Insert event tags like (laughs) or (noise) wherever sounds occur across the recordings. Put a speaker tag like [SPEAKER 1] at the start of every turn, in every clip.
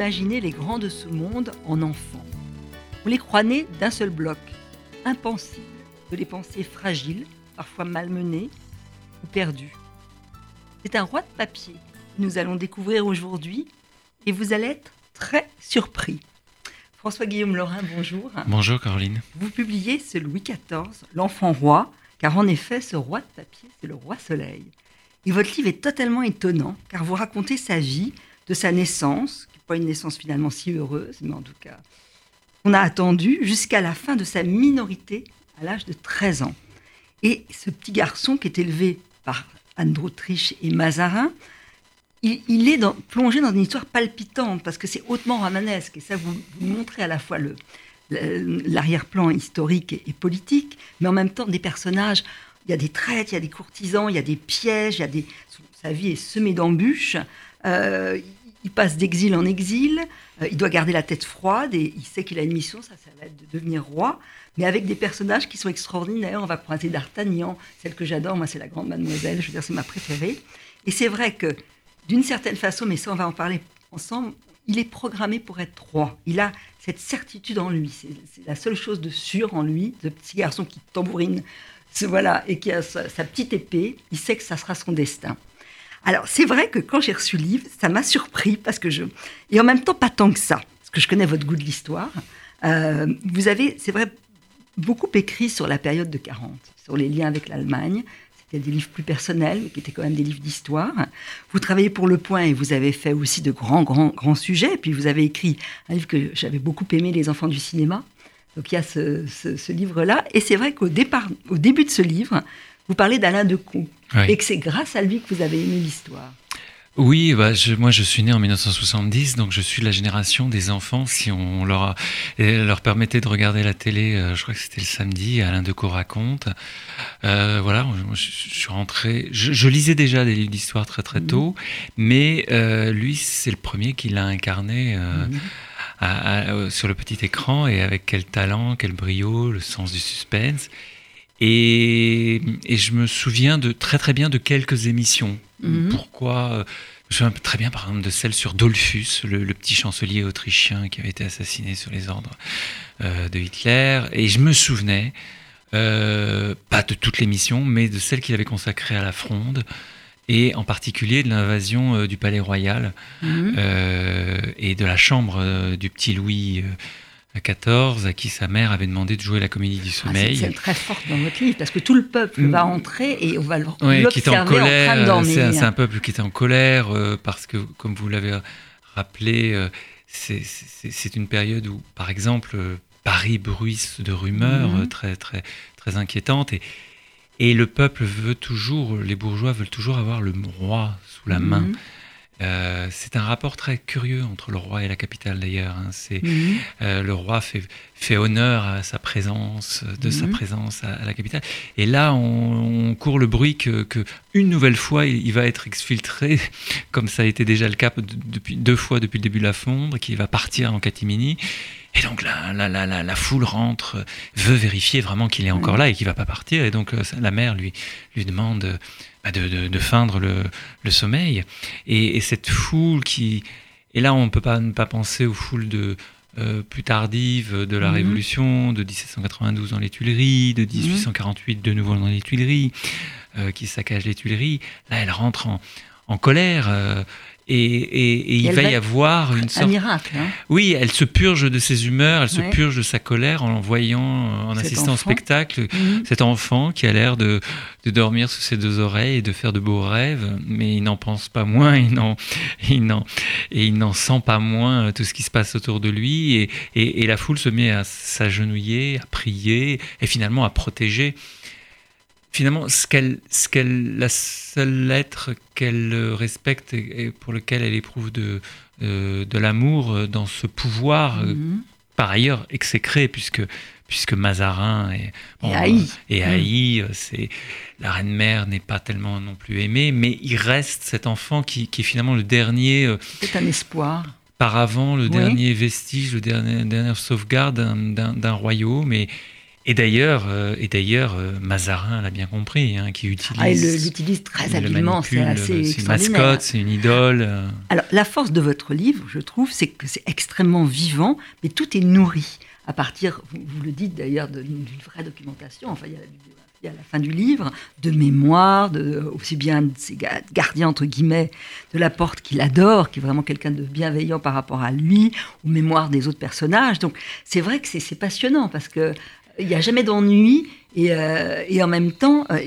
[SPEAKER 1] d'imaginer les grands de ce monde en enfants. On les croit nés d'un seul bloc, impensibles, de les pensées fragiles, parfois malmenées ou perdues. C'est un roi de papier que nous allons découvrir aujourd'hui et vous allez être très surpris. François-Guillaume Laurin, bonjour.
[SPEAKER 2] Bonjour Caroline.
[SPEAKER 1] Vous publiez ce Louis XIV, l'enfant roi, car en effet, ce roi de papier, c'est le roi soleil. Et votre livre est totalement étonnant, car vous racontez sa vie, de sa naissance, une naissance finalement si heureuse, mais en tout cas, on a attendu jusqu'à la fin de sa minorité, à l'âge de 13 ans. Et ce petit garçon qui est élevé par Anne d'Autriche et Mazarin, il, est plongé dans une histoire palpitante, parce que c'est hautement romanesque, et ça vous, vous montrez à la fois l'arrière-plan historique et, politique, mais en même temps des personnages. Il y a des traites, il y a des courtisans, il y a des pièges, il y a des, sa vie est semée d'embûches. Euh, il passe d'exil en exil, euh, il doit garder la tête froide et il sait qu'il a une mission, ça, ça va être de devenir roi, mais avec des personnages qui sont extraordinaires. On va croiser d'Artagnan, celle que j'adore, moi c'est la grande mademoiselle, je veux dire c'est ma préférée. Et c'est vrai que d'une certaine façon, mais ça on va en parler ensemble, il est programmé pour être roi. Il a cette certitude en lui. C'est la seule chose de sûr en lui, ce petit garçon qui tambourine, voilà, et qui a sa, petite épée. Il sait que ça sera son destin. Alors, c'est vrai que quand j'ai reçu le livre, ça m'a surpris parce que je. Et en même temps, pas tant que ça, parce que je connais votre goût de l'histoire. Euh, vous avez, c'est vrai, beaucoup écrit sur la période de 40, sur les liens avec l'Allemagne, a des livres plus personnels, mais qui étaient quand même des livres d'histoire. Vous travaillez pour Le Point et vous avez fait aussi de grands, grands, grands sujets. Et puis vous avez écrit un livre que j'avais beaucoup aimé, Les enfants du cinéma. Donc il y a ce, livre-là. Et c'est vrai qu'au départ, au début de ce livre, vous parlez d'Alain Decaux. Et que c'est grâce à lui que vous avez aimé l'histoire.
[SPEAKER 2] Oui, bah, moi je suis né en 1970, donc je suis de la génération des enfants. Si on leur, leur permettait de regarder la télé, euh, je crois que c'était le samedi, Alain Decaux raconte. Euh, voilà, je, suis rentré. Je, lisais déjà des livres d'histoire très très tôt, mhm. mais euh, lui, c'est le premier qui l'a incarné. Mhm. sur le petit écran et avec quel talent, quel brio, le sens du suspense. Et, et, je me souviens de très très bien de quelques émissions. Mhm. Pourquoi euh, Je me souviens très bien par exemple de celle sur Dollfus, le, petit chancelier autrichien qui avait été assassiné sur les ordres euh, de Hitler. Et je me souvenais, euh, pas de toute l'émission, mais de celle qu'il avait consacrée à la fronde et en particulier de l'invasion du palais royal mhm. et de la chambre du petit Louis à 14, à qui sa mère avait demandé de jouer la comédie du ah, sommeil.
[SPEAKER 1] c'est très fort dans votre livre, parce que tout le peuple va mm. entrer et on va
[SPEAKER 2] l'observer qui était en colère. C'est un, peuple qui était en colère, euh, parce que, comme vous l'avez rappelé, euh, c'est une période où, par exemple, euh, Paris bruisse de rumeurs mm. très, très, très inquiétantes. Et, et le peuple veut toujours, les bourgeois veulent toujours avoir le roi sous la main. Mm. Euh, c'est un rapport très curieux entre le roi et la capitale d'ailleurs. Hein. C'est mhm. euh, le roi fait, fait, honneur à sa présence, de sa mhm. présence à, la capitale. Et là, on, court le bruit que, une nouvelle fois, il, va être exfiltré, (laughs) comme ça a été déjà le cas depuis deux fois depuis le début de la fondre, qu'il va partir en catimini. Et donc la, la, la, la, foule rentre, veut vérifier vraiment qu'il est encore mhm. là et qu'il va pas partir. Et donc euh, la mère lui, lui demande bah, de, de, feindre le, le sommeil. Et, et, cette foule qui... Et là, on ne peut pas ne pas penser aux foules de, euh, plus tardives de la mhm. Révolution, de 1792 dans les Tuileries, de 1848 mhm. de nouveau dans les Tuileries, euh, qui saccagent les Tuileries. Là, elle rentre en, en colère. Euh, et, il va y avoir une sorte.
[SPEAKER 1] Un miracle. Hein.
[SPEAKER 2] oui, elle se purge de ses humeurs, elle se purge de sa colère en voyant, en assistant au spectacle, mhm. cet enfant qui a l'air de, de, dormir sous ses deux oreilles et de faire de beaux rêves, mais il n'en pense pas moins, il n'en, il n'en, et il n'en sent pas moins tout ce qui se passe autour de lui. Et, et la foule se met à s'agenouiller, à prier et finalement à protéger finalement, ce qu'elle, ce qu'elle, la seule être qu'elle respecte et, pour lequel elle éprouve de, euh, de l'amour dans ce pouvoir, euh, mhm. par ailleurs exécré, puisque, puisque Mazarin est,
[SPEAKER 1] et
[SPEAKER 2] haï, mhm. c'est, la reine-mère n'est pas tellement non plus aimée, mais il reste cet enfant qui, qui est finalement le dernier. Euh,
[SPEAKER 1] c'est un espoir.
[SPEAKER 2] Par avant, le dernier vestige, le dernier, dernière sauvegarde d'un royaume. Et, Et d'ailleurs, euh, et d'ailleurs, euh, Mazarin l'a bien compris, hein, qui utilise.
[SPEAKER 1] Ah, il l'utilise très habilement, c'est
[SPEAKER 2] C'est une mascotte, c'est une idole.
[SPEAKER 1] Alors, la force de votre livre, je trouve, c'est que c'est extrêmement vivant, mais tout est nourri à partir, vous, le dites d'ailleurs, d'une vraie documentation. Enfin, il y a la à la fin du livre, de mémoire, de, aussi bien de ses gardiens, entre guillemets, de la porte qu'il adore, qui est vraiment quelqu'un de bienveillant par rapport à lui, ou mémoire des autres personnages. Donc c'est vrai que c'est passionnant parce que il n'y a jamais d'ennui et, euh, et, en même temps, euh,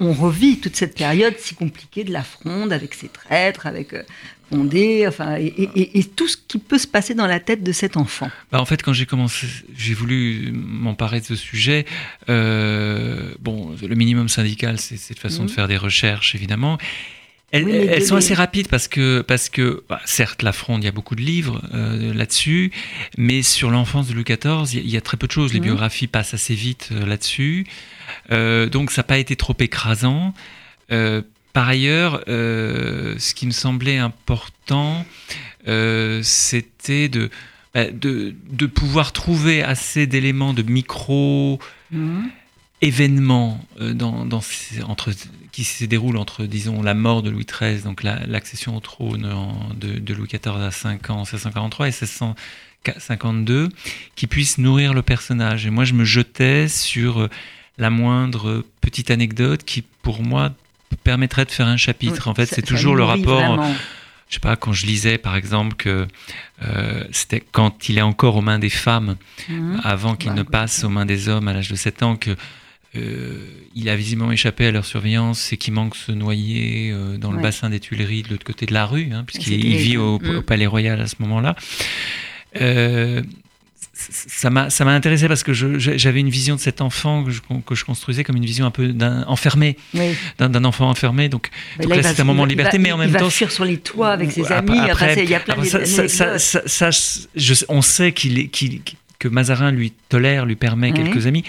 [SPEAKER 1] on, revit toute cette période si compliquée de la fronde avec ses traîtres, avec euh, Condé, enfin, et, tout ce qui peut se passer dans la tête de cet enfant.
[SPEAKER 2] Bah en fait, quand j'ai commencé, j'ai voulu m'emparer de ce sujet. bon, le minimum syndical, c'est cette façon de mhm. faire des recherches, évidemment. Elles, sont assez rapides parce que, parce que bah, certes, la fronde, il y a beaucoup de livres euh, là-dessus, mais sur l'enfance de Louis XIV, il y, a très peu de choses. Les mhm. biographies passent assez vite euh, là-dessus. Euh, donc, ça n'a pas été trop écrasant. par ailleurs, ce qui me semblait important, c'était de, bah, de, de, pouvoir trouver assez d'éléments de micro. Mhm événement euh, dans, entre, qui se déroule entre, disons, la mort de Louis XIII, donc l'accession au trône de, Louis XIV à 5 ans, en 1643 et 1652, qui puisse nourrir le personnage. Et moi, je me jetais sur euh, la moindre petite anecdote qui, pour moi, permettrait de faire un chapitre. en fait, c'est toujours le rapport je sais pas, quand je lisais par exemple que euh, c'était quand il est encore aux mains des femmes, mmh. avant qu'il bah, ne passe aux mains des hommes à l'âge de 7 ans, que il a visiblement échappé à leur surveillance et qu'il manque se noyer euh, dans le bassin des Tuileries de l'autre côté de la rue, hein, puisqu'il vit au, mm. Palais Royal à ce moment-là. Euh, ça m'a intéressé parce que j'avais une vision de cet enfant que je, que je, construisais comme une vision un peu d'un enfermé, d'un enfant enfermé. Donc, là, c'est un moment de liberté, mais en même
[SPEAKER 1] il
[SPEAKER 2] temps.
[SPEAKER 1] va fuir sur les toits avec ses amis. Après, il y a plein
[SPEAKER 2] ça, On sait qu'il que Mazarin lui tolère, lui permet quelques amis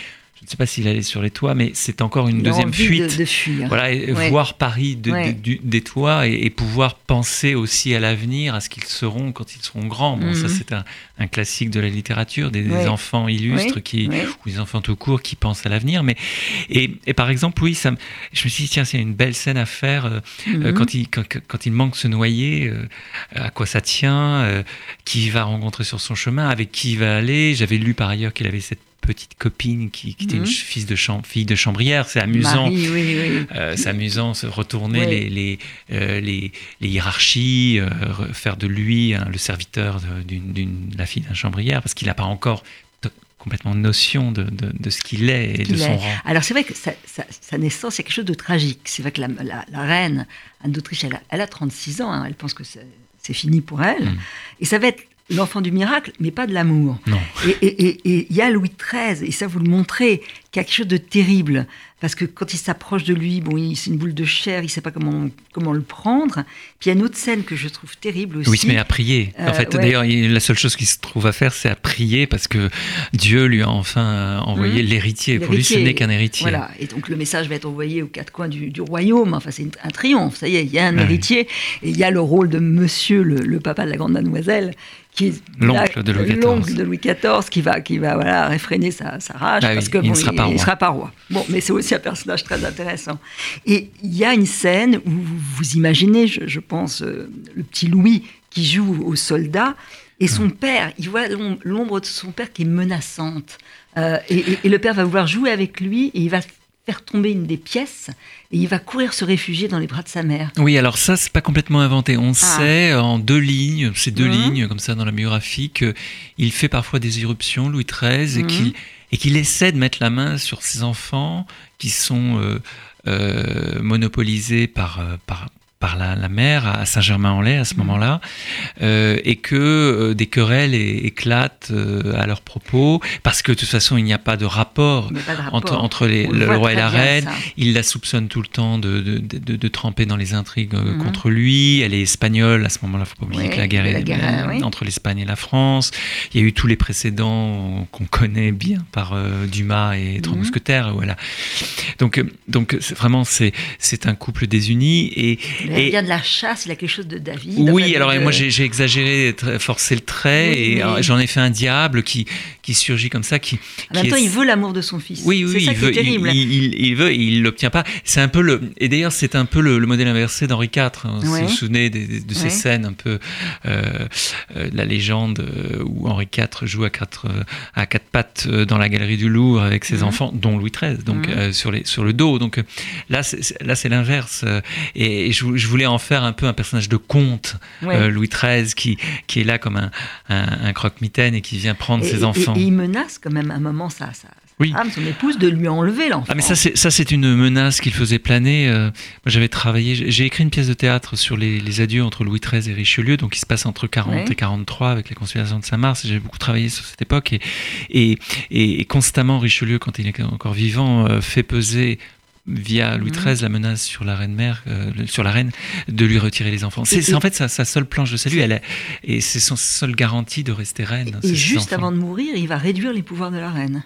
[SPEAKER 2] ne sais pas s'il allait sur les toits, mais c'est encore une deuxième fuite. Voilà, voir Paris des toits et, pouvoir penser aussi à l'avenir, à ce qu'ils seront quand ils seront grands. Bon, ça mhm. c'est un, classique de la littérature, des, enfants illustres qui, ou des enfants tout court qui pensent à l'avenir. Mais et, par exemple, oui, ça, je me suis dit tiens, c'est une belle scène à faire euh, euh, mhm. quand il quand, il manque se noyer. Euh, à quoi ça tient Qui il va rencontrer sur son chemin Avec qui il va aller J'avais lu par ailleurs qu'il avait cette petite copine qui, était une mhm. fille de, fille de chambrière. C'est amusant. Euh, c'est amusant se retourner les, les, euh, les, les, hiérarchies, euh, faire de lui hein, le serviteur de la fille d'un chambrière, parce qu'il n'a pas encore complètement notion de, de, ce qu'il est et de son rang.
[SPEAKER 1] Alors c'est vrai que sa, sa, naissance, c'est quelque chose de tragique. C'est vrai que la, la, reine Anne d'Autriche, elle, elle, a 36 ans, hein. elle pense que c'est fini pour elle. Mm. Et ça va être l'enfant du miracle, mais pas de l'amour. Et il y a Louis XIII, et ça vous le montrez, quelque chose de terrible. Parce que quand il s'approche de lui, bon, c'est une boule de chair, il ne sait pas comment, comment le prendre. Puis il y a une autre scène que je trouve terrible aussi.
[SPEAKER 2] Oui, il se met à prier. en fait, euh, d'ailleurs, la seule chose qu'il se trouve à faire, c'est à prier parce que Dieu lui a enfin envoyé mmh. l'héritier. Pour lui, ce n'est qu'un héritier.
[SPEAKER 1] Voilà. Et donc le message va être envoyé aux quatre coins du, royaume. Enfin, c'est un triomphe. Ça y est, il y a un héritier. Et il y a le rôle de monsieur, le, papa de la grande mademoiselle, qui est
[SPEAKER 2] l'oncle de Louis XIV.
[SPEAKER 1] de Louis XIV, qui va, qui va voilà, réfréner sa, rage.
[SPEAKER 2] Ah parce que, il ne sera, sera pas roi.
[SPEAKER 1] Bon, mais c'est aussi un personnage très intéressant. Et il y a une scène où vous, imaginez, je, pense, euh, le petit Louis qui joue au soldat et son père, il voit l'ombre de son père qui est menaçante. Euh, et, le père va vouloir jouer avec lui et il va faire tomber une des pièces et il va courir se réfugier dans les bras de sa mère.
[SPEAKER 2] Oui, alors ça, c'est pas complètement inventé. On ah. sait en deux lignes, c'est deux mmh. lignes comme ça dans la biographie, qu'il fait parfois des éruptions, Louis XIII, et mmh. qu'il et qu'il essaie de mettre la main sur ses enfants qui sont euh, euh, monopolisés par, euh, par, par la, la mer à Saint-Germain-en-Laye à ce mmh. moment-là, euh, et que euh, des querelles éclatent euh, à leur propos, parce que de toute façon il n'y a pas de rapport, entre, entre les, le roi et la reine. Il la soupçonne tout le temps de, de, de, de tremper dans les intrigues mmh. contre lui. Elle est espagnole à ce moment-là, il faut pas oublier que la guerre est entre l'Espagne et la France. Il y a eu tous les précédents qu'on connaît bien par Dumas et Trois mmh. Mousquetaires. Voilà. Donc, donc vraiment c'est c'est un couple désuni et
[SPEAKER 1] Il vient de la chasse, il a quelque chose de David.
[SPEAKER 2] Oui, alors moi j'ai exagéré, forcé le trait, et j'en ai fait un diable qui, qui surgit comme ça. Qui,
[SPEAKER 1] en même temps, il veut l'amour de son fils.
[SPEAKER 2] Oui, oui,
[SPEAKER 1] ça
[SPEAKER 2] il, veut,
[SPEAKER 1] terrible.
[SPEAKER 2] Il, il, veut, il l'obtient pas. C'est un peu le. Et d'ailleurs, c'est un peu le, modèle inversé d'Henri IV. Hein. Vous vous souvenez de ces scènes un peu. Euh, euh, la légende euh, où Henri IV joue à quatre, à quatre pattes dans la galerie du Louvre avec ses mhm. enfants, dont Louis XIII, donc mhm. sur, les, sur le dos. Donc là, c'est l'inverse. Et, je, voulais en faire un peu un personnage de conte, Louis XIII, qui, qui est là comme un, un, croque-mitaine et qui vient prendre ses enfants.
[SPEAKER 1] Et, il menace quand même à un moment ça, ça, oui. son épouse, de lui enlever l'enfant.
[SPEAKER 2] Ah, mais ça, c'est une menace qu'il faisait planer. Euh, moi, j'avais travaillé, j'ai écrit une pièce de théâtre sur les, adieux entre Louis XIII et Richelieu, donc qui se passe entre 40 et 43 avec la conspiration de Saint-Mars. J'ai beaucoup travaillé sur cette époque et, et, constamment, Richelieu, quand il est encore vivant, euh, fait peser via Louis XIII la menace sur la reine mère, euh, sur la reine, de lui retirer les enfants. C'est en fait sa, seule planche de salut, elle et c'est son seule garantie de rester reine.
[SPEAKER 1] Et juste avant de mourir, il va réduire les pouvoirs de la reine.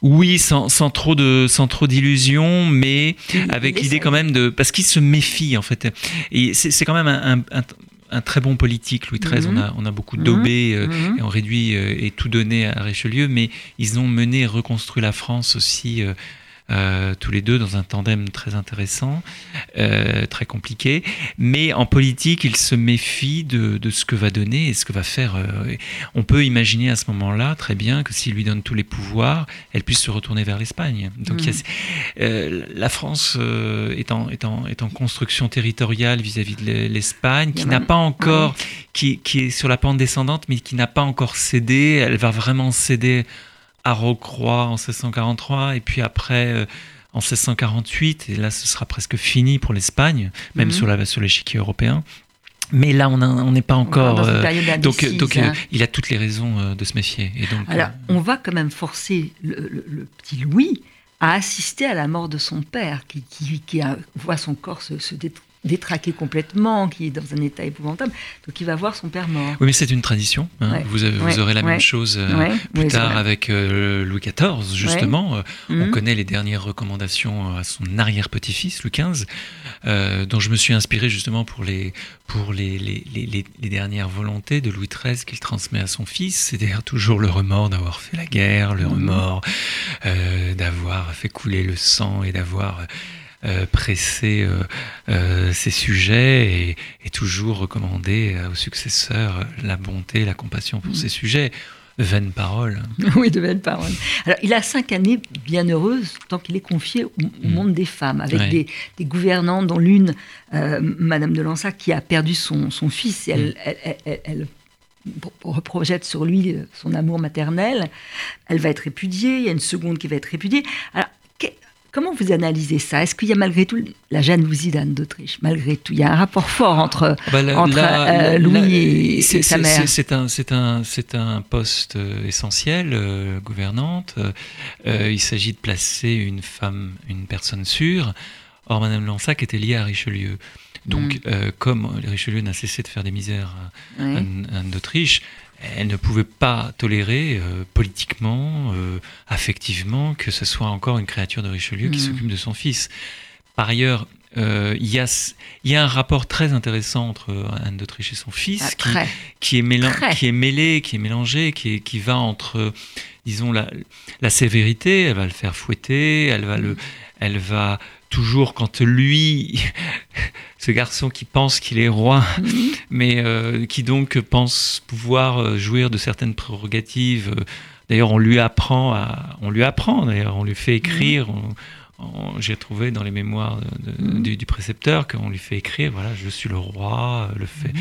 [SPEAKER 2] Oui, sans, sans, trop de sans trop d'illusions, mais avec l'idée quand même de parce qu'il se méfie en fait. Et c'est quand même un, un, un, très bon politique, Louis XIII. On a on a beaucoup daubé mhm. euh, et on réduit euh, et tout donné à Richelieu, mais ils ont mené et reconstruit la France aussi. Euh, euh, tous les deux dans un tandem très intéressant, euh, très compliqué. Mais en politique, il se méfie de, de, ce que va donner et ce que va faire. Euh, on peut imaginer à ce moment-là très bien que s'il lui donne tous les pouvoirs, elle puisse se retourner vers l'Espagne. Donc mmh. la France est en, est, en, est, en, construction territoriale vis-à-vis de l'Espagne, qui n'a pas encore, qui, qui est sur la pente descendante, mais qui n'a pas encore cédé. Elle va vraiment céder à Rocroi en 1643, et puis après euh, en 1648, et là ce sera presque fini pour l'Espagne, même mhm. sur l'échiquier européen. Mais là, on n'est pas encore.
[SPEAKER 1] Euh,
[SPEAKER 2] donc, donc
[SPEAKER 1] hein.
[SPEAKER 2] euh, il a toutes les raisons de se méfier. Et donc,
[SPEAKER 1] Alors, on va quand même forcer le, petit Louis à assister à la mort de son père, qui, qui, voit son corps se, se, détraqué complètement, qui est dans un état épouvantable. Donc il va voir son père mort.
[SPEAKER 2] Oui, mais c'est une tradition. Hein. Vous, aurez la même chose euh, plus tard avec euh, Louis XIV, justement. Euh, on mhm. connaît les dernières recommandations à son arrière-petit-fils, Louis XV, dont je me suis inspiré justement pour les, pour les, les, les, les dernières volontés de Louis XIII qu'il transmet à son fils. C'est-à-dire toujours le remords d'avoir fait la guerre, le mhm. remords d'avoir fait couler le sang et d'avoir presser euh, euh, ces sujets et, toujours recommander aux successeurs la bonté, la compassion pour mm. ces sujets. De vaines paroles. (laughs)
[SPEAKER 1] Oui, de vaines paroles. Alors, il a cinq années bien heureuses tant qu'il est confié au, mm. monde des femmes, avec des, des, gouvernantes, dont l'une, Madame de Lansac, qui a perdu son, son fils. Et elle, mm. elle, elle, reprojette sur lui son amour maternel. Elle va être répudiée. Il y a une seconde qui va être répudiée. Alors, Comment vous analysez ça? Est-ce qu'il y a malgré tout la jalousie d'Anne d'Autriche Malgré tout, il y a un rapport fort entre, ah bah, entre euh, Louis et, sa mère.
[SPEAKER 2] C'est un, un, un poste euh, essentiel, euh, gouvernante. il s'agit de placer une femme, une personne sûre. Or, Madame Lansac était liée à Richelieu. Donc, mm. comme Richelieu n'a cessé de faire des misères à Anne d'Autriche, elle ne pouvait pas tolérer euh, politiquement, euh, affectivement, que ce soit encore une créature de Richelieu qui mm. s'occupe de son fils. Par ailleurs, euh, il y, a, un rapport très intéressant entre Anne d'Autriche et son fils
[SPEAKER 1] ah,
[SPEAKER 2] qui, est qui, est mêlé, qui est mélangé, qui, qui va entre, disons, la, la, sévérité, elle va le faire fouetter, elle va, le, elle va toujours quand lui, (laughs) ce garçon qui pense qu'il est roi, mhm. mais euh, qui donc pense pouvoir euh, jouir de certaines prérogatives. Euh, d'ailleurs, on lui apprend à, on lui apprend. D'ailleurs, on lui fait écrire. Mhm. J'ai trouvé dans les mémoires mhm. du, précepteur qu'on lui fait écrire. Voilà, je suis le roi, le fait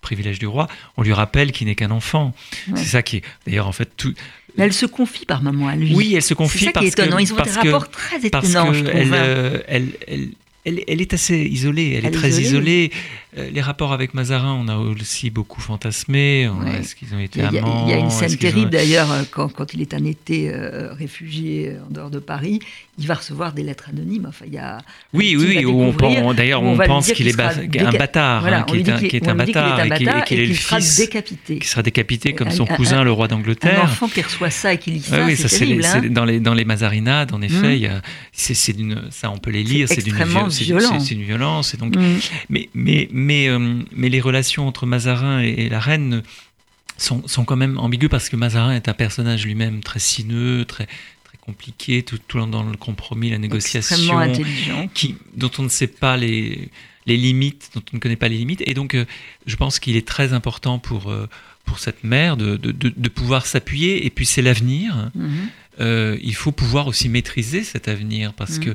[SPEAKER 2] privilège du roi. On lui rappelle qu'il n'est qu'un enfant. C'est ça qui, d'ailleurs, en fait, tout
[SPEAKER 1] mais elle se confie par moments à lui.
[SPEAKER 2] Oui, elle se confie
[SPEAKER 1] ça
[SPEAKER 2] parce
[SPEAKER 1] qui est étonnant. Ils ont des rapports très étonnants, je trouve.
[SPEAKER 2] Hein. Euh, elle, elle, elle, elle, est assez isolée, elle, est très isolée. Euh, les rapports avec Mazarin, on a aussi beaucoup fantasmé. Est-ce qu'ils ont été amants
[SPEAKER 1] Il y a une scène terrible d'ailleurs quand, quand, il est un été réfugié en dehors de Paris il va recevoir des lettres anonymes. Enfin, il y a
[SPEAKER 2] oui, oui, oui. D'ailleurs, on, pense qu'il est un bâtard, qui est un bâtard, et qu'il est le fils
[SPEAKER 1] décapité.
[SPEAKER 2] qui sera décapité comme son cousin, le roi d'Angleterre. Un
[SPEAKER 1] enfant qui reçoit ça et qui lit ça, oui, c'est terrible.
[SPEAKER 2] Hein. dans les dans les Mazarinades, en effet, c'est d'une ça on peut les lire, c'est d'une violence, c'est une violence. Et donc, mais mais mais euh, mais les relations entre Mazarin et la reine sont, sont, quand même ambiguës parce que Mazarin est un personnage lui-même très sinueux, très, compliqué, tout, tout, dans le compromis, la négociation, qui, dont on ne sait pas les, les limites, dont on ne connaît pas les limites. Et donc, euh, je pense qu'il est très important pour, euh, pour cette mère de, de, de, pouvoir s'appuyer. Et puis, c'est l'avenir. Mhm. Euh, il faut pouvoir aussi maîtriser cet avenir parce mhm. que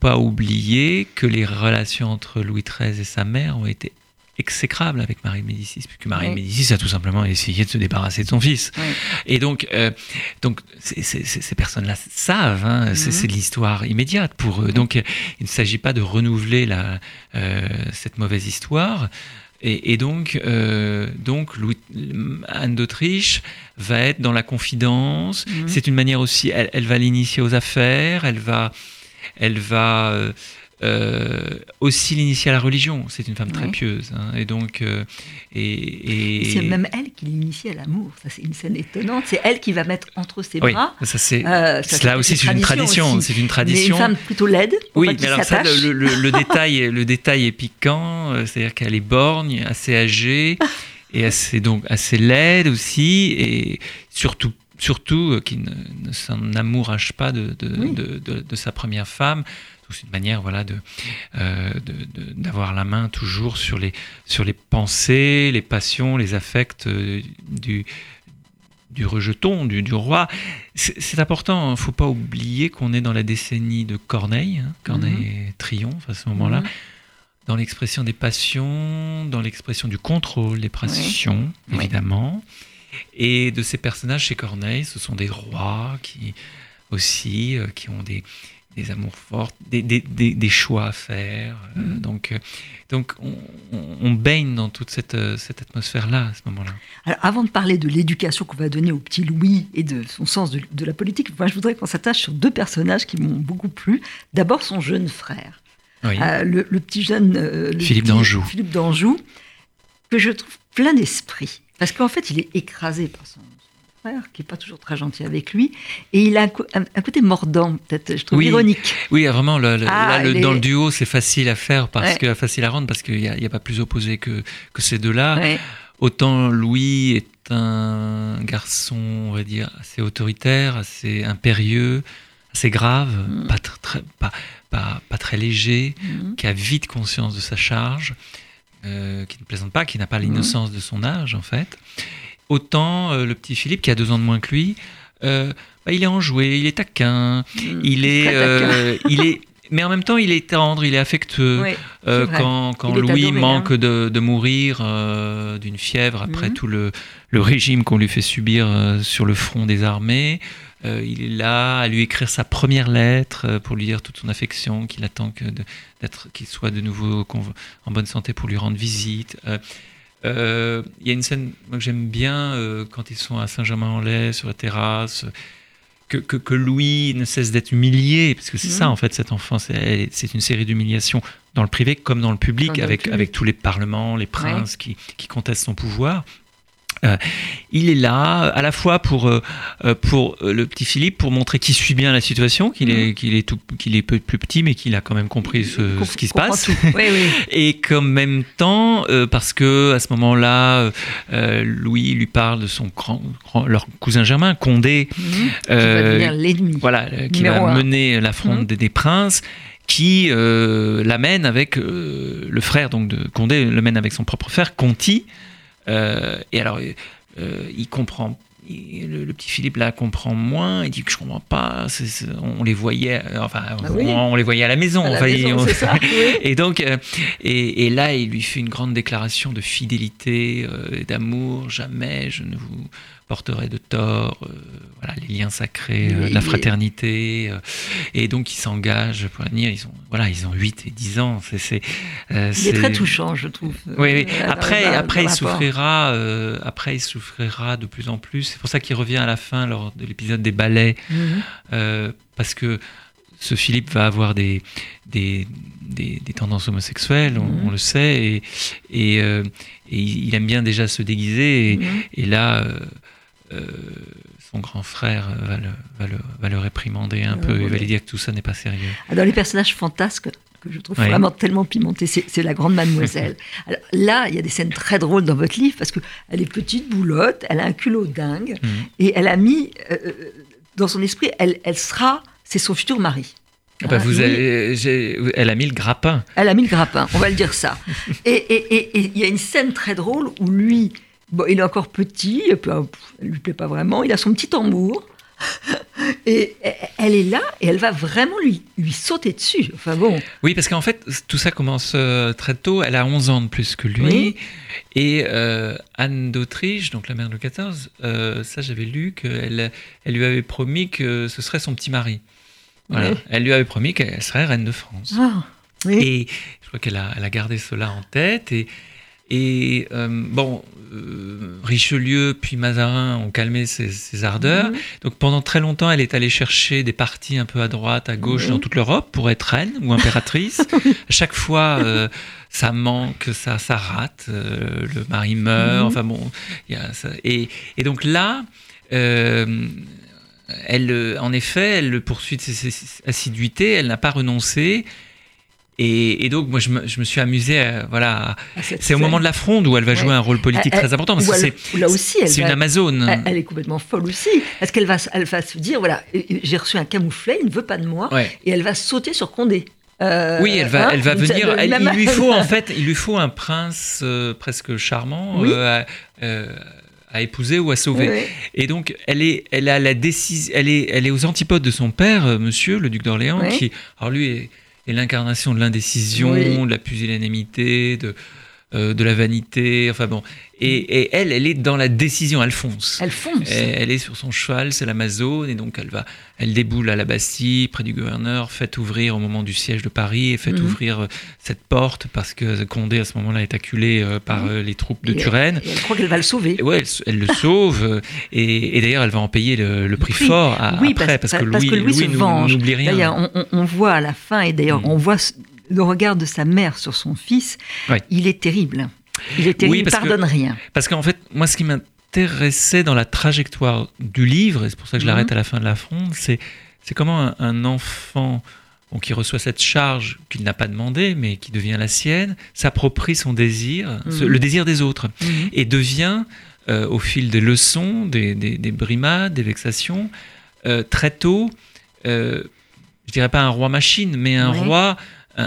[SPEAKER 2] pas oublier que les relations entre Louis XIII et sa mère ont été exécrable avec Marie de Médicis, puisque Marie de Médicis a tout simplement essayé de se débarrasser de son fils. Et donc, euh, donc ces personnes-là savent, hein, c'est mhm. de l'histoire immédiate pour eux. Donc, il ne s'agit pas de renouveler la, euh, cette mauvaise histoire. Et, donc, euh, donc Anne d'Autriche va être dans la confidence. Mhm. C'est une manière aussi, elle, elle va l'initier aux affaires, elle va, elle va euh, aussi l'initier à la religion. C'est une femme très pieuse. Hein. et donc, euh, et,
[SPEAKER 1] c'est même elle qui l'initie à l'amour. Ça, c'est une scène étonnante. C'est elle qui va mettre entre ses bras.
[SPEAKER 2] Ça, c'est, euh, là aussi, c'est une tradition. C'est une tradition.
[SPEAKER 1] Mais une femme plutôt laide.
[SPEAKER 2] Oui, mais alors ça, le, le, (laughs) détail, le détail est piquant. C'est-à-dire qu'elle est borgne, assez âgée et assez donc assez laide aussi, et surtout surtout qui ne, ne s'en amourage pas de, de, de, de, sa première femme c'est une manière voilà, euh, de, d'avoir la main toujours sur les, sur les pensées, les passions, les affects euh, du, du rejeton, du, du roi. C'est, important, il hein. ne faut pas oublier qu'on est dans la décennie de Corneille. Hein. Corneille mhm. triomphe à ce moment-là. Mhm. Dans l'expression des passions, dans l'expression du contrôle des passions, évidemment. Et de ces personnages chez Corneille, ce sont des rois qui aussi, euh, qui ont des, des amours forts, des, des, des, choix à faire. Euh, mm. donc, euh, donc on, baigne dans toute cette, cette atmosphère-là à ce moment-là.
[SPEAKER 1] Alors, avant de parler de l'éducation qu'on va donner au petit Louis et de son sens de, de la politique, moi, je voudrais qu'on s'attache sur deux personnages qui m'ont beaucoup plu. D'abord, son jeune frère, le, petit jeune
[SPEAKER 2] Philippe d'Anjou.
[SPEAKER 1] Philippe d'Anjou, que je trouve plein d'esprit. Parce qu'en fait, il est écrasé par son, qui n'est pas toujours très gentil avec lui. Et il a un, côté mordant, peut-être, je trouve ironique.
[SPEAKER 2] Oui, vraiment, ah, dans le duo, c'est facile à faire, parce que, facile à rendre, parce qu'il n'y a, pas plus opposé que, que ces deux-là. Autant Louis est un garçon, on va dire, assez autoritaire, assez impérieux, assez grave, mm. pas, très, pas, pas, très léger, mm. qui a vite conscience de sa charge, euh, qui ne plaisante pas, qui n'a pas mm. l'innocence de son âge, en fait. Autant euh, le petit Philippe, qui a deux ans de moins que lui, euh, bah, il est enjoué, il est taquin, mmh, il, est, il est, mais en même temps, il est tendre, il est affectueux. quand, quand Louis manque hein. de, de, mourir d'une fièvre après mmh. tout le, le régime qu'on lui fait subir sur le front des armées, il est là à lui écrire sa première lettre pour lui dire toute son affection, qu'il attend que d'être, qu'il soit de nouveau en bonne santé pour lui rendre visite. Euh, il y a une scène que j'aime bien euh, quand ils sont à Saint-Germain-en-Laye sur la terrasse. Que, que, Louis ne cesse d'être humilié, parce que c'est ça mmh. en fait cette enfance, c'est une série d'humiliations dans le privé comme dans le public, avec, avec tous les parlements, les princes qui, qui contestent son pouvoir. Euh, il est là à la fois pour euh, euh, pour le petit Philippe pour montrer qu'il suit bien la situation, qu'il est mhm. qu'il est tout qu'il est peu plus petit mais qu'il a quand même compris ce, ce qui se passe. (laughs) Et qu'en même temps parce que à ce moment-là Louis lui parle de son grand, leur cousin Germain Condé
[SPEAKER 1] mhm. qui va devenir l'ennemi.
[SPEAKER 2] Voilà, qui va mener l'affront mhm. des, princes qui l'amène avec le frère donc de Condé le mène avec son propre frère Conti et alors, euh, il comprend le, petit Philippe la comprend moins. Il dit que je comprends pas. on les voyait, euh, enfin, ah on, les voyait à la maison. (laughs) Et donc, euh, et, là, il lui fait une grande déclaration de fidélité, euh, d'amour. Jamais je ne vous porterait de tort, euh, voilà, les liens sacrés, euh, la fraternité. Euh, et donc, ils s'engagent pour venir. Ils ont, voilà, ils ont 8 et 10 ans.
[SPEAKER 1] C'est, c'est, très touchant, je trouve.
[SPEAKER 2] Oui, Après, après, il souffrira, après, il souffrira de plus en plus. C'est pour ça qu'il revient à la fin, lors de l'épisode des ballets, mhm. parce que ce Philippe va avoir des, des, des, tendances homosexuelles, on, mhm. le sait, et, et, et, il aime bien déjà se déguiser. Et, mhm. et là, euh, son grand frère va le, va le, va le réprimander un peu, il va lui dire que tout ça n'est pas sérieux.
[SPEAKER 1] Ah, dans les personnages fantasques, que je trouve vraiment tellement pimentés, c'est la grande mademoiselle. (laughs) Alors, là, il y a des scènes très drôles dans votre livre parce qu'elle est petite, boulotte, elle a un culot dingue mhm. et elle a mis euh, euh, dans son esprit, elle, elle sera, c'est son futur mari.
[SPEAKER 2] Ah bah, vous avez, elle a mis le grappin.
[SPEAKER 1] Elle a mis le grappin, on va le dire ça. (laughs) Et il y a une scène très drôle où lui, Bon, il est encore petit, elle lui plaît pas vraiment, il a son petit tambour. (laughs) Et elle est là et elle va vraiment lui, lui sauter dessus. Enfin bon.
[SPEAKER 2] Oui, parce qu'en fait, tout ça commence euh, très tôt. Elle a 11 ans de plus que lui. Et euh, Anne d'Autriche, donc la mère de Louis XIV, euh, ça j'avais lu qu'elle elle lui avait promis que ce serait son petit mari. Voilà. Elle lui avait promis qu'elle serait reine de France. Ah, et je crois qu'elle a, elle a gardé cela en tête. Et, et bon, Richelieu puis Mazarin ont calmé ses, ardeurs. Mhm. Donc pendant très longtemps, elle est allée chercher des partis un peu à droite, à gauche dans toute l'Europe pour être reine ou impératrice. à (laughs) chaque fois, euh, ça manque, ça, ça rate, euh, le mari meurt. Mhm. Enfin bon, y a ça. Et, et, donc là. elle, en effet, elle poursuit ses assiduités, elle n'a pas renoncé, et, donc, moi, je me, je me suis amusé, voilà. c'est au moment de la fronde où elle va jouer un rôle politique très important. Parce que c'est, là aussi, c'est une Amazone.
[SPEAKER 1] Elle, est complètement folle aussi. Parce qu'elle va, elle va se dire, voilà, j'ai reçu un camouflet, il ne veut pas de moi. Et elle va sauter sur Condé.
[SPEAKER 2] Euh, oui, elle va, hein, elle va venir. il lui (laughs) faut en fait, il lui faut un prince euh, presque charmant euh, à, épouser ou à sauver. Et donc, elle est, elle a la décision, elle est, elle est aux antipodes de son père, Monsieur le duc d'Orléans, qui, alors lui est et l'incarnation de l'indécision, de la pusillanimité, de, euh, de la vanité, enfin bon. Et, elle, elle est dans la décision, elle fonce.
[SPEAKER 1] Elle fonce.
[SPEAKER 2] Elle, est sur son cheval, c'est l'Amazone, et donc elle va, elle déboule à la Bastille, près du gouverneur, fait ouvrir au moment du siège de Paris, et fait mhm. ouvrir euh, cette porte parce que Condé à ce moment-là est acculé euh, par les troupes de Turenne.
[SPEAKER 1] Et elle croit qu'elle va le sauver.
[SPEAKER 2] Ouais, elle, le (laughs) sauve, et, d'ailleurs elle va en payer le, prix, fort après, parce, que Louis, n'oublie rien.
[SPEAKER 1] D'ailleurs, on, voit à la fin, et d'ailleurs mm. on voit le regard de sa mère sur son fils, il est terrible. Il est terrible, il ne pardonne rien.
[SPEAKER 2] Parce qu'en fait, moi, ce qui m'intéressait dans la trajectoire du livre, et c'est pour ça que je mhm. l'arrête à la fin de la fronde, c'est, c'est comment un, enfant qui reçoit cette charge qu'il n'a pas demandé, mais qui devient la sienne, s'approprie son désir, mhm. le désir des autres, mhm. et devient, euh, au fil des leçons, des, brimades, des vexations, euh, très tôt, euh, je dirais pas un roi machine, mais un roi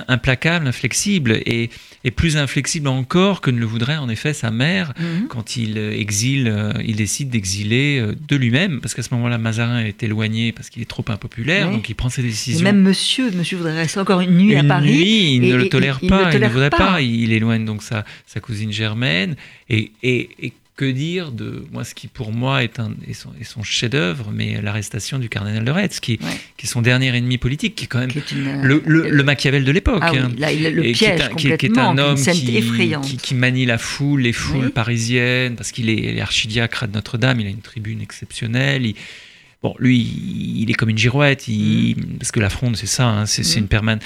[SPEAKER 2] implacable, inflexible, et, plus inflexible encore que ne le voudrait en effet sa mère mhm. quand il euh, exile, euh, il décide d'exiler euh, de lui-même, parce qu'à ce moment-là, Mazarin est éloigné parce qu'il est trop impopulaire, donc il prend ses décisions.
[SPEAKER 1] même monsieur, monsieur voudrait rester encore une nuit à Paris.
[SPEAKER 2] Nuit, il ne le tolère pas, il, ne voudrait pas. il éloigne donc sa, sa cousine Germaine, et, et que dire de moi ce qui pour moi est, un, est son, chef-d'œuvre, mais l'arrestation du cardinal de Retz, qui, qui, est son dernier ennemi politique, qui est quand même le, le, Machiavel de l'époque.
[SPEAKER 1] Ah hein. le piège qui est, qui, est, un homme
[SPEAKER 2] qui, qui, manie la foule, les foules parisiennes, parce qu'il est, est, archidiacre de Notre-Dame, il a une tribune exceptionnelle. Il, Bon, lui, il est comme une girouette, mm. parce que la fronde, c'est ça, hein, c'est une perman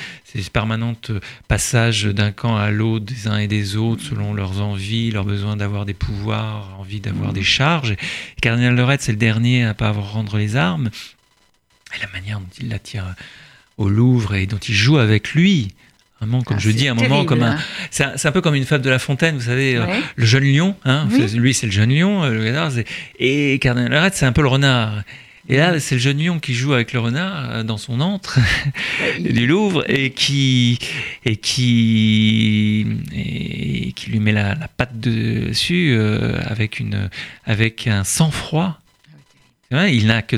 [SPEAKER 2] permanente passage d'un camp à l'autre des uns et des autres selon leurs envies, leur besoin d'avoir des pouvoirs, envie d'avoir mm. des charges. Et Cardinal Lorette, c'est le dernier à pas avoir rendre les armes. Et la manière dont il l'attire au Louvre et dont il joue avec lui, un moment, comme ah, je dis, un moment comme un. Hein. C'est un, peu comme une fable de La Fontaine, vous savez, euh, le jeune lion. Hein, Lui, c'est le jeune lion, euh, le et Cardinal Lorette, c'est un peu le renard. Et là, c'est le jeune lion qui joue avec le renard euh, dans son antre (laughs) du Louvre et qui, et qui, et qui lui met la, patte dessus euh, avec, une, avec un sang-froid il n'a que,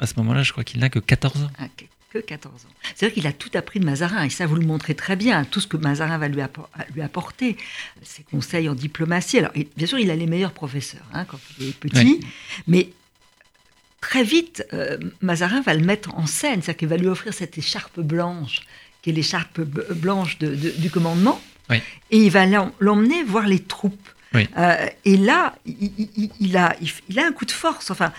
[SPEAKER 2] à ce moment-là, je crois qu'il n'a que 14 ans. Ah,
[SPEAKER 1] que 14 ans. C'est-à-dire qu'il a tout appris de Mazarin, et ça, vous le montrez très bien, tout ce que Mazarin va lui, lui apporter, ses conseils en diplomatie. Alors, bien sûr, il a les meilleurs professeurs hein, quand il est petit, mais très vite, euh, Mazarin va le mettre en scène, c'est-à-dire qu'il va lui offrir cette écharpe blanche, qui est l'écharpe blanche du commandement, et il va l'emmener voir les troupes. Euh, et là, il, a, il, a un coup de force. Enfin,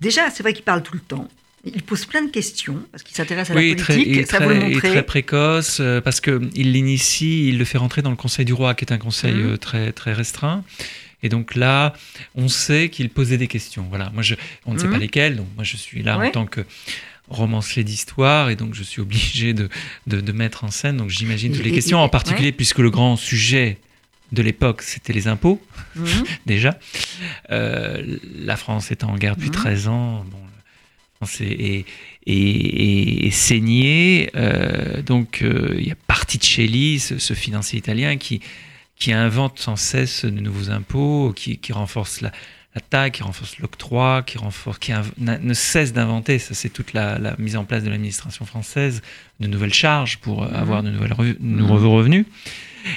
[SPEAKER 1] déjà, c'est vrai qu'il parle tout le temps. Il pose plein de questions parce qu'il s'intéresse à la politique.
[SPEAKER 2] Très, il ça très, très précoce euh, parce qu'il l'initie, il le fait rentrer dans le Conseil du roi, qui est un conseil mhm. très, très restreint. Et donc là, on sait qu'il posait des questions. Voilà, moi, je, on ne sait pas mhm. lesquelles. Donc moi, je suis là en tant que romancier d'histoire et donc je suis obligé de, de, mettre en scène. Donc j'imagine toutes les questions, en particulier puisque le grand sujet de l'époque, c'était les impôts, mhm. (laughs) déjà. Euh, la France étant en guerre depuis 13 mhm. ans, bon, la France est, est, saignée. Euh, donc euh, il y a Particelli, ce, ce financier italien, qui, qui invente sans cesse de nouveaux impôts, qui, qui renforce la, la taille, qui renforce l'octroi, qui, renforce, qui ne cesse d'inventer, ça c'est toute la, mise en place de l'administration française, de nouvelles charges pour mhm. avoir de nouvelles nouveaux revenus.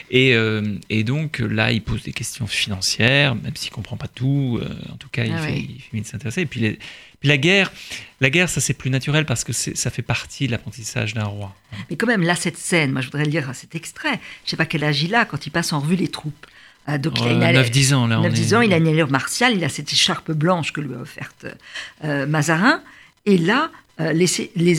[SPEAKER 2] Et, euh, et, donc là, il pose des questions financières, même s'il ne comprend pas tout. Euh, en tout cas, il, ah fait, il de s'intéresser. Et puis, puis, la guerre, la guerre, ça c'est plus naturel parce que ça fait partie de l'apprentissage d'un roi.
[SPEAKER 1] Mais quand même, là, cette scène, moi je voudrais lire cet extrait. Je ne sais pas quel âge il a quand il passe en revue les troupes.
[SPEAKER 2] Euh, donc il a 9-10 ans, là.
[SPEAKER 1] 9-10 ans, il a une allure martiale, il a cette écharpe blanche que lui a offerte Mazarin. Et là, euh, les,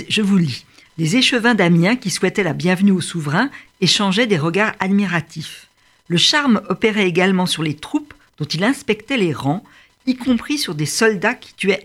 [SPEAKER 1] je vous lis. Les échevins d'Amiens, qui souhaitaient la bienvenue au souverain, échangeaient des regards admiratifs. Le charme opérait également sur les troupes dont il inspectait les rangs, y compris sur des soldats qui tuaient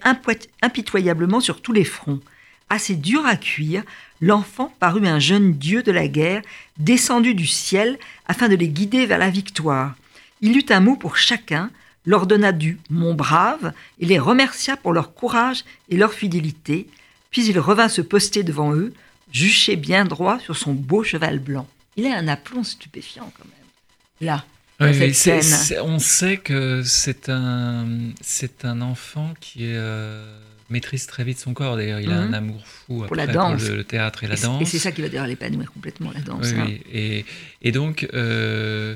[SPEAKER 1] impitoyablement sur tous les fronts. Assez dur à cuire, l'enfant parut un jeune dieu de la guerre, descendu du ciel afin de les guider vers la victoire. Il eut un mot pour chacun, leur donna du mon brave et les remercia pour leur courage et leur fidélité, puis il revint se poster devant eux, juché bien droit sur son beau cheval blanc. Il a un aplomb stupéfiant quand même. Là.
[SPEAKER 2] on sait que c'est un, c'est un enfant qui euh, maîtrise très vite son corps. D'ailleurs, il a un mhm. amour fou pour, la danse. le, théâtre et la danse.
[SPEAKER 1] Et c'est ça qui va d'ailleurs l'épanouir complètement, la danse.
[SPEAKER 2] Hein. et, et, donc, euh,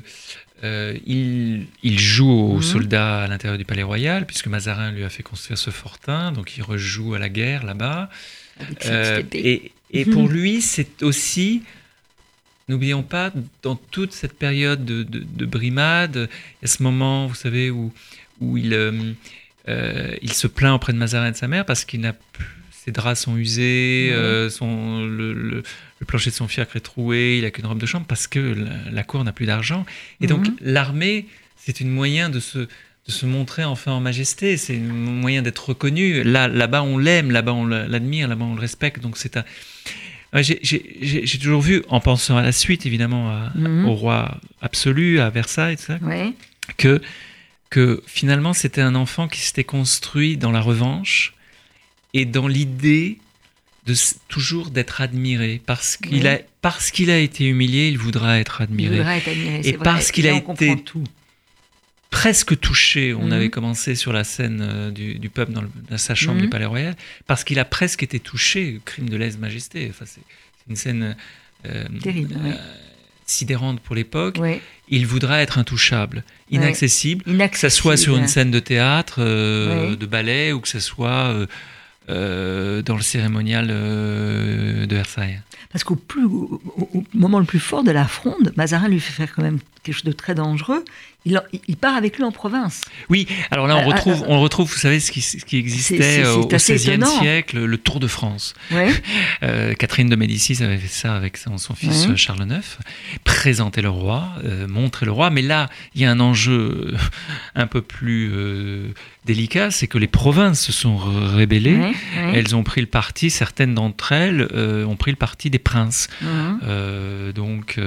[SPEAKER 2] euh, il, joue aux mhm. soldats à l'intérieur du palais royal, puisque Mazarin lui a fait construire ce fortin, donc il rejoue à la guerre là-bas. Euh, et, et, pour lui, c'est aussi, n'oublions pas, dans toute cette période de, de, brimade, il y a ce moment, vous savez, où, où il, euh, il se plaint auprès de Mazarin et de sa mère parce qu'il n'a plus ses draps sont usés, son, le, le plancher de son fiacre est troué, il a qu'une robe de chambre parce que la, cour n'a plus d'argent. Et donc mhm. l'armée, c'est une moyen de se, de se montrer enfin en majesté, c'est un moyen d'être reconnu. Là, là-bas, on l'aime, là-bas, on l'admire, là-bas, on le respecte. Donc c'est un... J'ai toujours vu, en pensant à la suite, évidemment, mhm. au roi absolu, à Versailles, ça, que, que finalement, c'était un enfant qui s'était construit dans la revanche et dans l'idée de toujours d'être admiré parce qu'il a parce qu'il a été humilié, il voudra être admiré. et parce qu'il a été tout. Presque touché, on mhm. avait commencé sur la scène euh, du, peuple dans, sa chambre du mhm. Palais Royal, parce qu'il a presque été touché, crime de lèse-majesté. Enfin, c'est une scène euh, Terrible, euh, sidérante pour l'époque. Il voudra être intouchable, inaccessible, que ce soit sur une scène de théâtre, de ballet, ou que ce soit dans le cérémonial de Versailles.
[SPEAKER 1] Parce qu'au plus, au, moment le plus fort de la fronde, Mazarin lui fait faire quand même quelque chose de très dangereux il, part avec lui en province.
[SPEAKER 2] Oui, alors là on euh, retrouve, euh, on retrouve, vous savez, ce qui, ce qui existait au XVIe siècle, le Tour de France. (laughs) Euh, Catherine de Médicis avait fait ça avec son, fils Charles IX, présenter le roi, montrer le roi, mais là il y a un enjeu un peu plus délicat, c'est que les provinces se sont rébellées, elles ont pris le parti, certaines d'entre elles ont pris le parti des princes. donc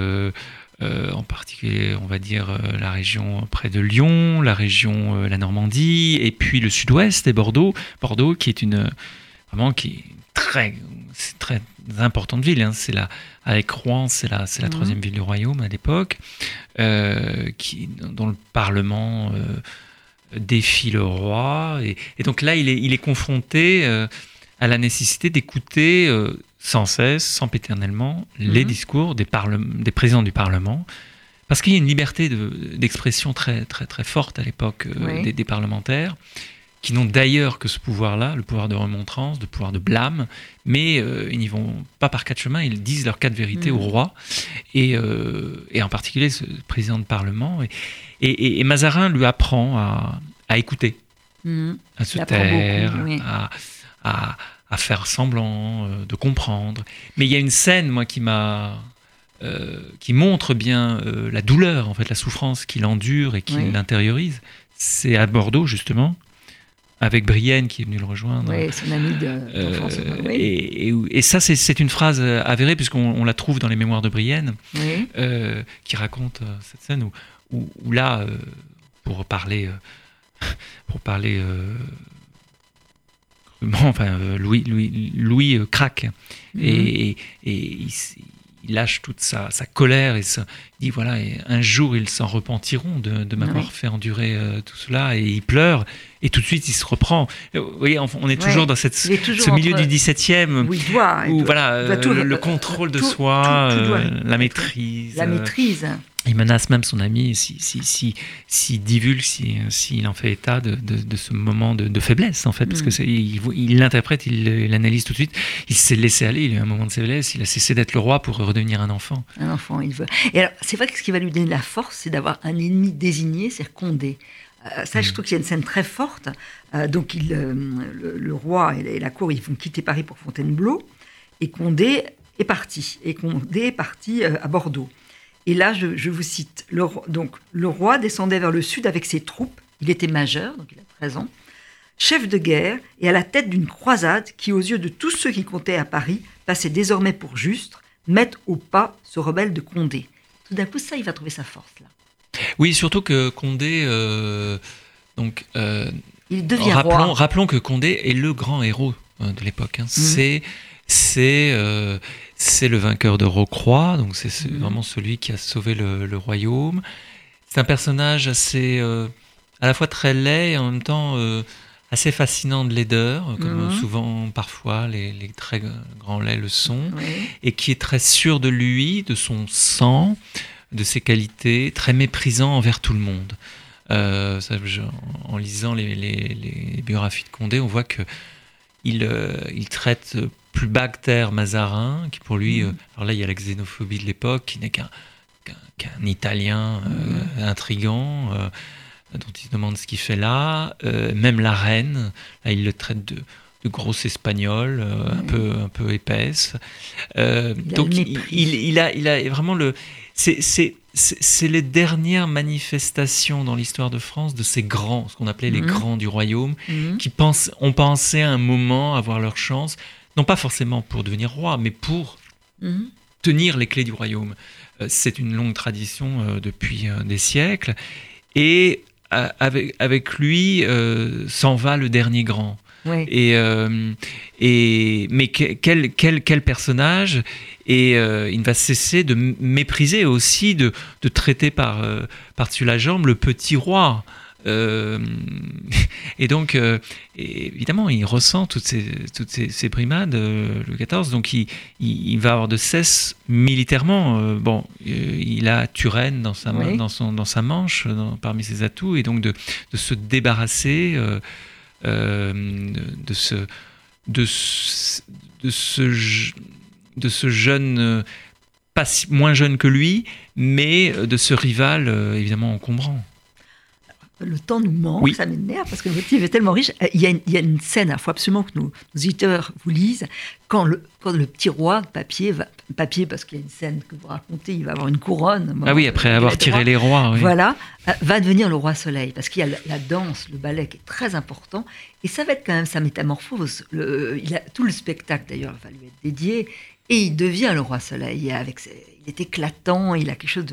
[SPEAKER 2] euh, en particulier, on va dire, euh, la région près de Lyon, la région, euh, la Normandie, et puis le sud-ouest et Bordeaux. Bordeaux, qui est une, vraiment, qui est très, très importante ville. Hein. C'est la, avec Rouen, c'est la, c'est la mhm. troisième ville du royaume à l'époque, qui, dont le Parlement défie le roi. Et, donc là, il est, il est confronté à la nécessité d'écouter sans cesse, sans péternellement, les mhm. discours des, des présidents du Parlement. Parce qu'il y a une liberté d'expression très, très, très forte à l'époque des, parlementaires qui n'ont d'ailleurs que ce pouvoir-là, le pouvoir de remontrance, le pouvoir de blâme, mais euh, ils n'y vont pas par quatre chemins, ils disent leur quatre vérités au mm. roi, et, euh, et, en particulier ce président de Parlement. Et, et, Mazarin lui apprend à, à écouter, mm. à se taire, à, à, à, faire semblant euh, de comprendre. Mais il y a une scène, moi, qui m'a... qui montre bien la douleur, en fait, la souffrance qu'il endure et qu'il intériorise, c'est à Bordeaux justement, avec Brienne qui est venu le rejoindre.
[SPEAKER 1] Oui, son ami d'enfance.
[SPEAKER 2] Euh, et, et, ça, c'est une phrase avérée, puisqu'on la trouve dans les mémoires de Brienne, euh, qui raconte euh, cette scène où, où, là, pour parler, (laughs) pour parler enfin, Louis, Louis, Louis craque. Mhm. Et, et, il, il lâche toute sa, colère et il dit voilà, et un jour ils s'en repentiront de, m'avoir fait endurer euh, tout cela et il pleure et tout de suite il se reprend. Euh, vous voyez, on, est toujours dans cette, ce milieu du 17e
[SPEAKER 1] où, il doit,
[SPEAKER 2] où voilà, euh, le, contrôle de soi, la maîtrise.
[SPEAKER 1] La maîtrise.
[SPEAKER 2] Il menace même son ami s'il si, si, si, divulgue, s'il si, en fait état de, de, ce moment de, faiblesse, en fait, parce que mm. il l'interprète, il l'analyse tout de suite. Il s'est laissé aller, il a eu un moment de faiblesse, il a cessé d'être le roi pour redevenir un enfant.
[SPEAKER 1] Un enfant, il veut. Et alors, c'est vrai que ce qui va lui donner la force, c'est d'avoir un ennemi désigné, c'est Condé. Euh, ça, je mm. trouve qu'il y a une scène très forte. Euh, donc, il, euh, le, roi et la, cour, ils vont quitter Paris pour Fontainebleau, et Condé est parti. Et Condé est parti à Bordeaux. Et là, je, vous cite, le, donc, le roi descendait vers le sud avec ses troupes, il était majeur, donc il a 13 ans, chef de guerre et à la tête d'une croisade qui, aux yeux de tous ceux qui comptaient à Paris, passait désormais pour juste, mettre au pas ce rebelle de Condé. Tout d'un coup, ça, il va trouver sa force là.
[SPEAKER 2] Oui, surtout que Condé, euh, donc,
[SPEAKER 1] euh, il devient
[SPEAKER 2] rappelons,
[SPEAKER 1] roi.
[SPEAKER 2] rappelons que Condé est le grand héros euh, de l'époque. Hein. Mhm. C'est c'est c'est le vainqueur de Rocroi, donc c'est mhm. vraiment celui qui a sauvé le, royaume. C'est un personnage assez, euh, à la fois très laid et en même temps euh, assez fascinant de laideur, comme mhm. souvent parfois les, très grands laits le sont, et qui est très sûr de lui, de son sang, de ses qualités, très méprisant envers tout le monde. Euh, en lisant les, biographies de Condé, on voit que il, il traite plus terre Mazarin, qui pour lui, euh, alors là il y a la xénophobie de l'époque, qui n'est qu'un Italien euh, intrigant, euh, dont il se demande ce qu'il fait là. même la reine, là il le traite de, de grosse espagnole, un, peu, un peu épaisse. donc il, il, a, il a vraiment le... C'est les dernières manifestations dans l'histoire de France de ces grands, ce qu'on appelait les grands du royaume, qui pensent, ont pensé à un moment avoir leur chance non pas forcément pour devenir roi, mais pour mhm. tenir les clés du royaume. Euh, c'est une longue tradition euh, depuis euh, des siècles. Et avec, avec lui s'en va le dernier grand. Et, et, mais quel, quel, quel personnage? Et il ne va cesser de mépriser aussi, de, de traiter par, par-dessus la jambe le petit roi. Euh, (laughs) et donc, euh, évidemment, il ressent toutes ces, toutes ces, primades, euh, le 14, donc il, il, va avoir de cesse militairement. bon, il a Turenne dans sa, dans son, dans sa manche, parmi ses atouts, et donc de, de se débarrasser de, ce, de, ce, de, ce, de ce jeune, pas moins jeune que lui, mais de ce rival évidemment encombrant
[SPEAKER 1] le temps nous manque, ça m'énerve parce que votre livre est tellement riche. Il y a une, il y a une scène, il faut absolument que nos, éditeurs vous lisent, quand le, quand le petit roi, papier, va, papier parce qu'il y a une scène que vous racontez, il va avoir une couronne.
[SPEAKER 2] Ah oui, après avoir tiré les rois.
[SPEAKER 1] Voilà, euh, va devenir le roi soleil parce qu'il y a la, danse, le ballet qui est très important et ça va être quand même sa métamorphose. Le, il a, tout le spectacle d'ailleurs va lui être dédié et il devient le roi soleil. Avec il est éclatant, il a quelque chose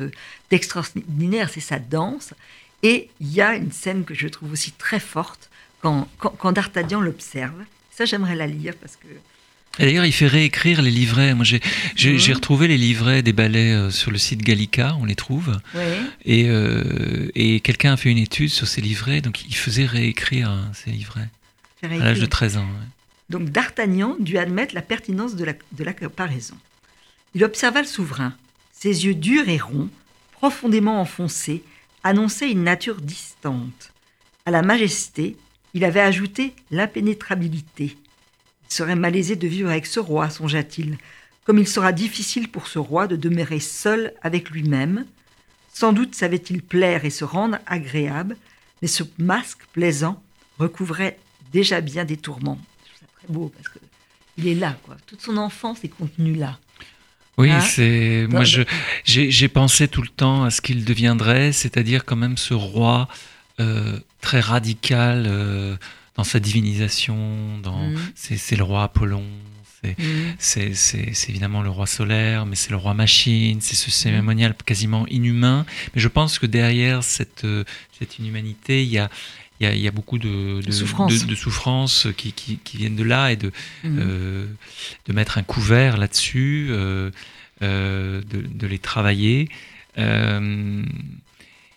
[SPEAKER 1] d'extraordinaire, c'est sa danse. Et il y a une scène que je trouve aussi très forte quand, quand, D'Artagnan l'observe. Ça, j'aimerais la lire parce que
[SPEAKER 2] D'ailleurs, il fait réécrire les livrets. Moi, j'ai mmh. retrouvé les livrets des ballets euh, sur le site Gallica, on les trouve. Et, euh, et quelqu'un a fait une étude sur ces livrets, donc il faisait réécrire hein, ces livrets à l'âge de 13 ans.
[SPEAKER 1] Donc D'Artagnan dut admettre la pertinence de la, de la comparaison. Il observa le souverain. Ses yeux durs et ronds, profondément enfoncés, annonçaient une nature distante. À la majesté, il avait ajouté l'impénétrabilité il serait malaisé de vivre avec ce roi, songea-t-il, comme il sera difficile pour ce roi de demeurer seul avec lui-même. Sans doute savait-il plaire et se rendre agréable, mais ce masque plaisant recouvrait déjà bien des tourments. Je trouve ça très beau parce que il est là, quoi. Toute son enfance est contenue là.
[SPEAKER 2] Oui, hein c'est moi je j'ai pensé tout le temps à ce qu'il deviendrait, c'est-à-dire quand même ce roi euh, très radical. Euh, dans sa divinisation, dans mm. c'est le roi Apollon, mm. c'est évidemment le roi solaire, mais c'est le roi machine, c'est ce cérémonial quasiment inhumain. Mais je pense que derrière cette, euh, cette inhumanité, il y a, il y, a, il y a, beaucoup de, de, souffrances de, souffrance qui, qui, qui, viennent de là et de, mm. euh, de mettre un couvert là-dessus, euh, euh, de, les travailler.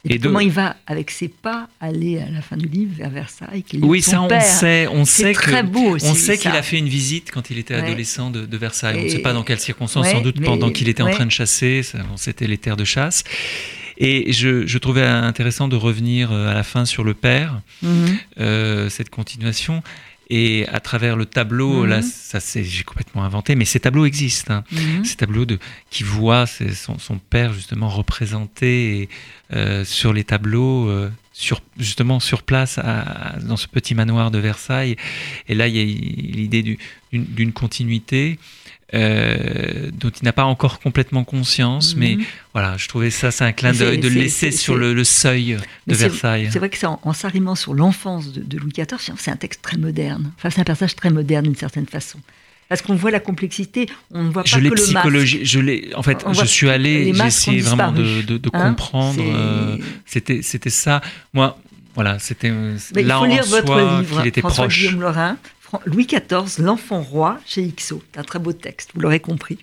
[SPEAKER 1] Et, comment il va, avec ses pas, aller à la fin du livre vers Versailles
[SPEAKER 2] Oui, ça on sait. On sait très beau aussi, On sait qu'il a fait une visite quand il était adolescent de, Versailles. on ne sait pas dans quelles circonstances, sans doute pendant qu'il était en train de chasser. C'était les terres de chasse. Et je, trouvais intéressant de revenir euh, à la fin sur le père, mhm. euh, cette continuation. Et à travers le tableau, là, mhm. ça c'est j'ai complètement inventé, mais ces tableaux existent. Hein. Mhm. Ces tableaux de, qui voient son, son, père justement représenté euh, sur les tableaux, euh, sur, justement sur place dans ce petit manoir de Versailles. Et là, il y a l'idée d'une continuité. Euh, dont il n'a pas encore complètement conscience, mais mhm. voilà, je trouvais ça, c'est un clin d'œil de le laisser sur le, seuil de Versailles.
[SPEAKER 1] C'est vrai que c'est en, s'arrimant sur l'enfance de, Louis XIV, c'est un texte très moderne. Enfin, c'est un personnage très moderne d'une certaine façon. Parce qu'on voit la complexité, on ne voit pas je que le masque.
[SPEAKER 2] Je l'ai, en fait, je suis allé, j'ai essayé vraiment de, de, hein, comprendre. Euh, c'était, c'était ça. Moi, voilà, c'était là en soi qu'il était François proche.
[SPEAKER 1] Guillaume Louis XIV, l'enfant roi chez Ixo. Un très beau texte, vous l'aurez compris.